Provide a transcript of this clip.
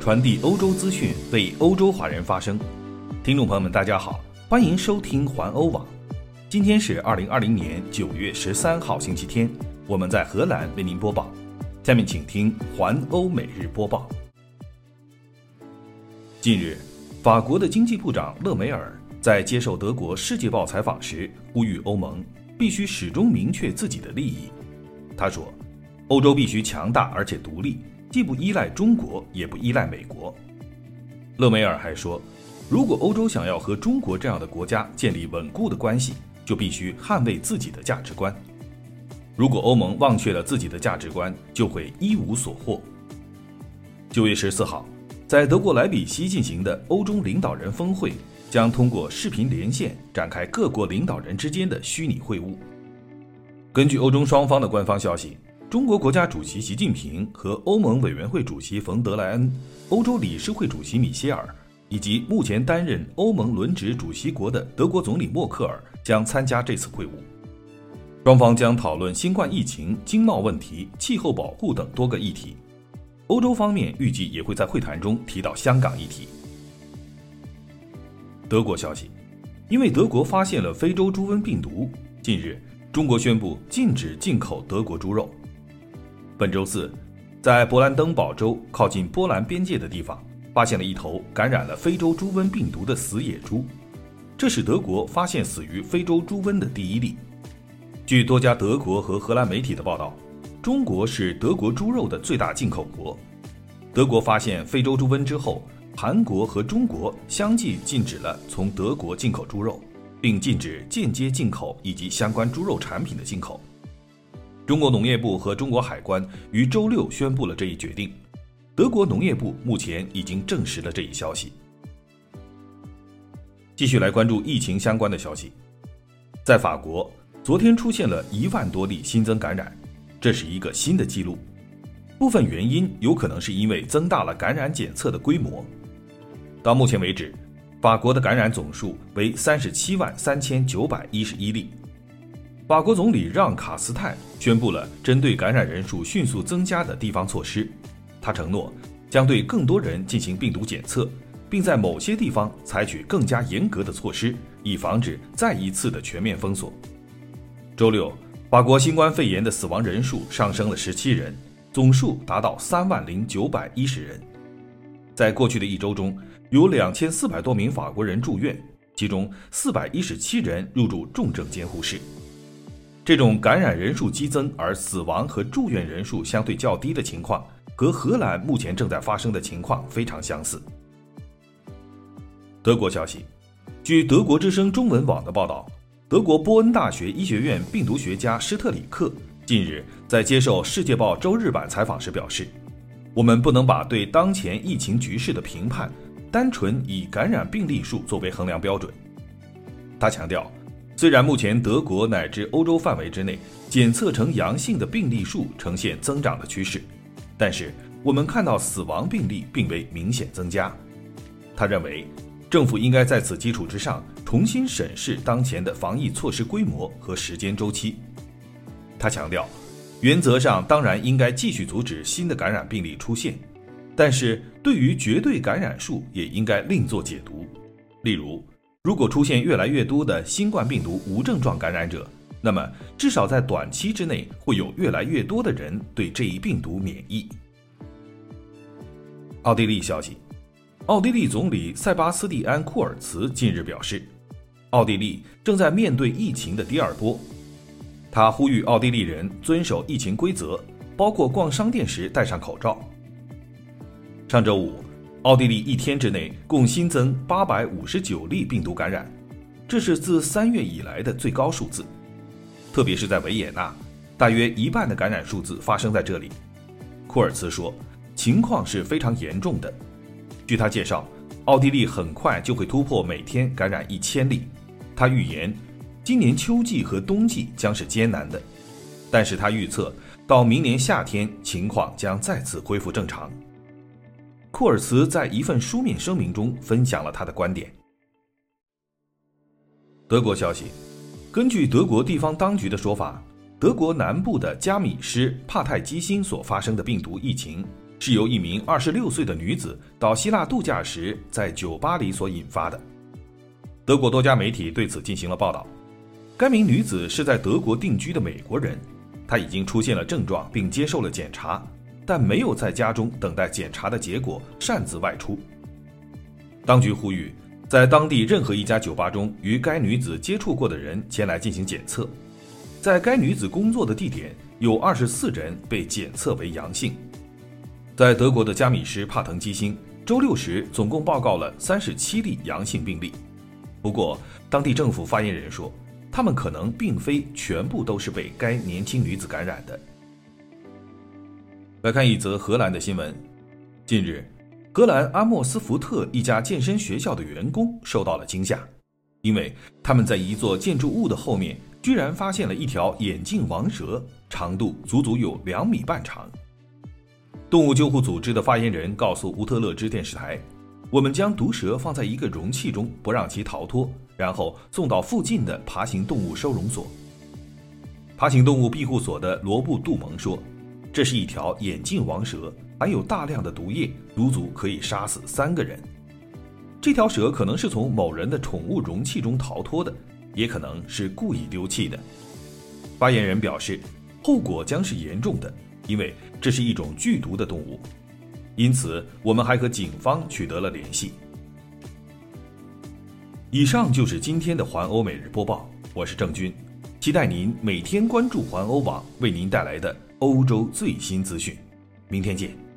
传递欧洲资讯，为欧洲华人发声。听众朋友们，大家好，欢迎收听环欧网。今天是二零二零年九月十三号，星期天，我们在荷兰为您播报。下面请听环欧每日播报。近日，法国的经济部长勒梅尔在接受德国《世界报》采访时，呼吁欧盟必须始终明确自己的利益。他说：“欧洲必须强大而且独立。”既不依赖中国，也不依赖美国。勒梅尔还说，如果欧洲想要和中国这样的国家建立稳固的关系，就必须捍卫自己的价值观。如果欧盟忘却了自己的价值观，就会一无所获。九月十四号，在德国莱比锡进行的欧中领导人峰会，将通过视频连线展开各国领导人之间的虚拟会晤。根据欧中双方的官方消息。中国国家主席习近平和欧盟委员会主席冯德莱恩、欧洲理事会主席米歇尔以及目前担任欧盟轮值主席国的德国总理默克尔将参加这次会晤。双方将讨论新冠疫情、经贸问题、气候保护等多个议题。欧洲方面预计也会在会谈中提到香港议题。德国消息，因为德国发现了非洲猪瘟病毒，近日中国宣布禁止进口德国猪肉。本周四，在勃兰登堡州靠近波兰边界的地方，发现了一头感染了非洲猪瘟病毒的死野猪，这是德国发现死于非洲猪瘟的第一例。据多家德国和荷兰媒体的报道，中国是德国猪肉的最大进口国。德国发现非洲猪瘟之后，韩国和中国相继禁止了从德国进口猪肉，并禁止间接进口以及相关猪肉产品的进口。中国农业部和中国海关于周六宣布了这一决定，德国农业部目前已经证实了这一消息。继续来关注疫情相关的消息，在法国，昨天出现了一万多例新增感染，这是一个新的记录。部分原因有可能是因为增大了感染检测的规模。到目前为止，法国的感染总数为三十七万三千九百一十一例。法国总理让·卡斯泰宣布了针对感染人数迅速增加的地方措施。他承诺将对更多人进行病毒检测，并在某些地方采取更加严格的措施，以防止再一次的全面封锁。周六，法国新冠肺炎的死亡人数上升了十七人，总数达到三万零九百一十人。在过去的一周中，有两千四百多名法国人住院，其中四百一十七人入住重症监护室。这种感染人数激增而死亡和住院人数相对较低的情况，和荷兰目前正在发生的情况非常相似。德国消息，据德国之声中文网的报道，德国波恩大学医学院病毒学家施特里克近日在接受《世界报》周日版采访时表示：“我们不能把对当前疫情局势的评判单纯以感染病例数作为衡量标准。”他强调。虽然目前德国乃至欧洲范围之内检测呈阳性的病例数呈现增长的趋势，但是我们看到死亡病例并未明显增加。他认为，政府应该在此基础之上重新审视当前的防疫措施规模和时间周期。他强调，原则上当然应该继续阻止新的感染病例出现，但是对于绝对感染数也应该另作解读，例如。如果出现越来越多的新冠病毒无症状感染者，那么至少在短期之内会有越来越多的人对这一病毒免疫。奥地利消息，奥地利总理塞巴斯蒂安·库尔茨近日表示，奥地利正在面对疫情的第二波。他呼吁奥地利人遵守疫情规则，包括逛商店时戴上口罩。上周五。奥地利一天之内共新增八百五十九例病毒感染，这是自三月以来的最高数字。特别是在维也纳，大约一半的感染数字发生在这里。库尔茨说，情况是非常严重的。据他介绍，奥地利很快就会突破每天感染一千例。他预言，今年秋季和冬季将是艰难的，但是他预测到明年夏天情况将再次恢复正常。库尔茨在一份书面声明中分享了他的观点。德国消息，根据德国地方当局的说法，德国南部的加米施帕泰基辛所发生的病毒疫情，是由一名二十六岁的女子到希腊度假时在酒吧里所引发的。德国多家媒体对此进行了报道。该名女子是在德国定居的美国人，她已经出现了症状并接受了检查，但没有在家中等待检查的结果擅自外出。当局呼吁，在当地任何一家酒吧中与该女子接触过的人前来进行检测。在该女子工作的地点，有二十四人被检测为阳性。在德国的加米施帕滕基兴，周六时总共报告了三十七例阳性病例。不过，当地政府发言人说，他们可能并非全部都是被该年轻女子感染的。来看一则荷兰的新闻：近日，荷兰阿莫斯福特一家健身学校的员工受到了惊吓，因为他们在一座建筑物的后面居然发现了一条眼镜王蛇，长度足足有两米半长。动物救护组织的发言人告诉乌特勒支电视台：“我们将毒蛇放在一个容器中，不让其逃脱，然后送到附近的爬行动物收容所。”爬行动物庇护所的罗布·杜蒙说：“这是一条眼镜王蛇，含有大量的毒液，足足可以杀死三个人。这条蛇可能是从某人的宠物容器中逃脱的，也可能是故意丢弃的。”发言人表示：“后果将是严重的。”因为这是一种剧毒的动物，因此我们还和警方取得了联系。以上就是今天的环欧每日播报，我是郑军，期待您每天关注环欧网为您带来的欧洲最新资讯。明天见。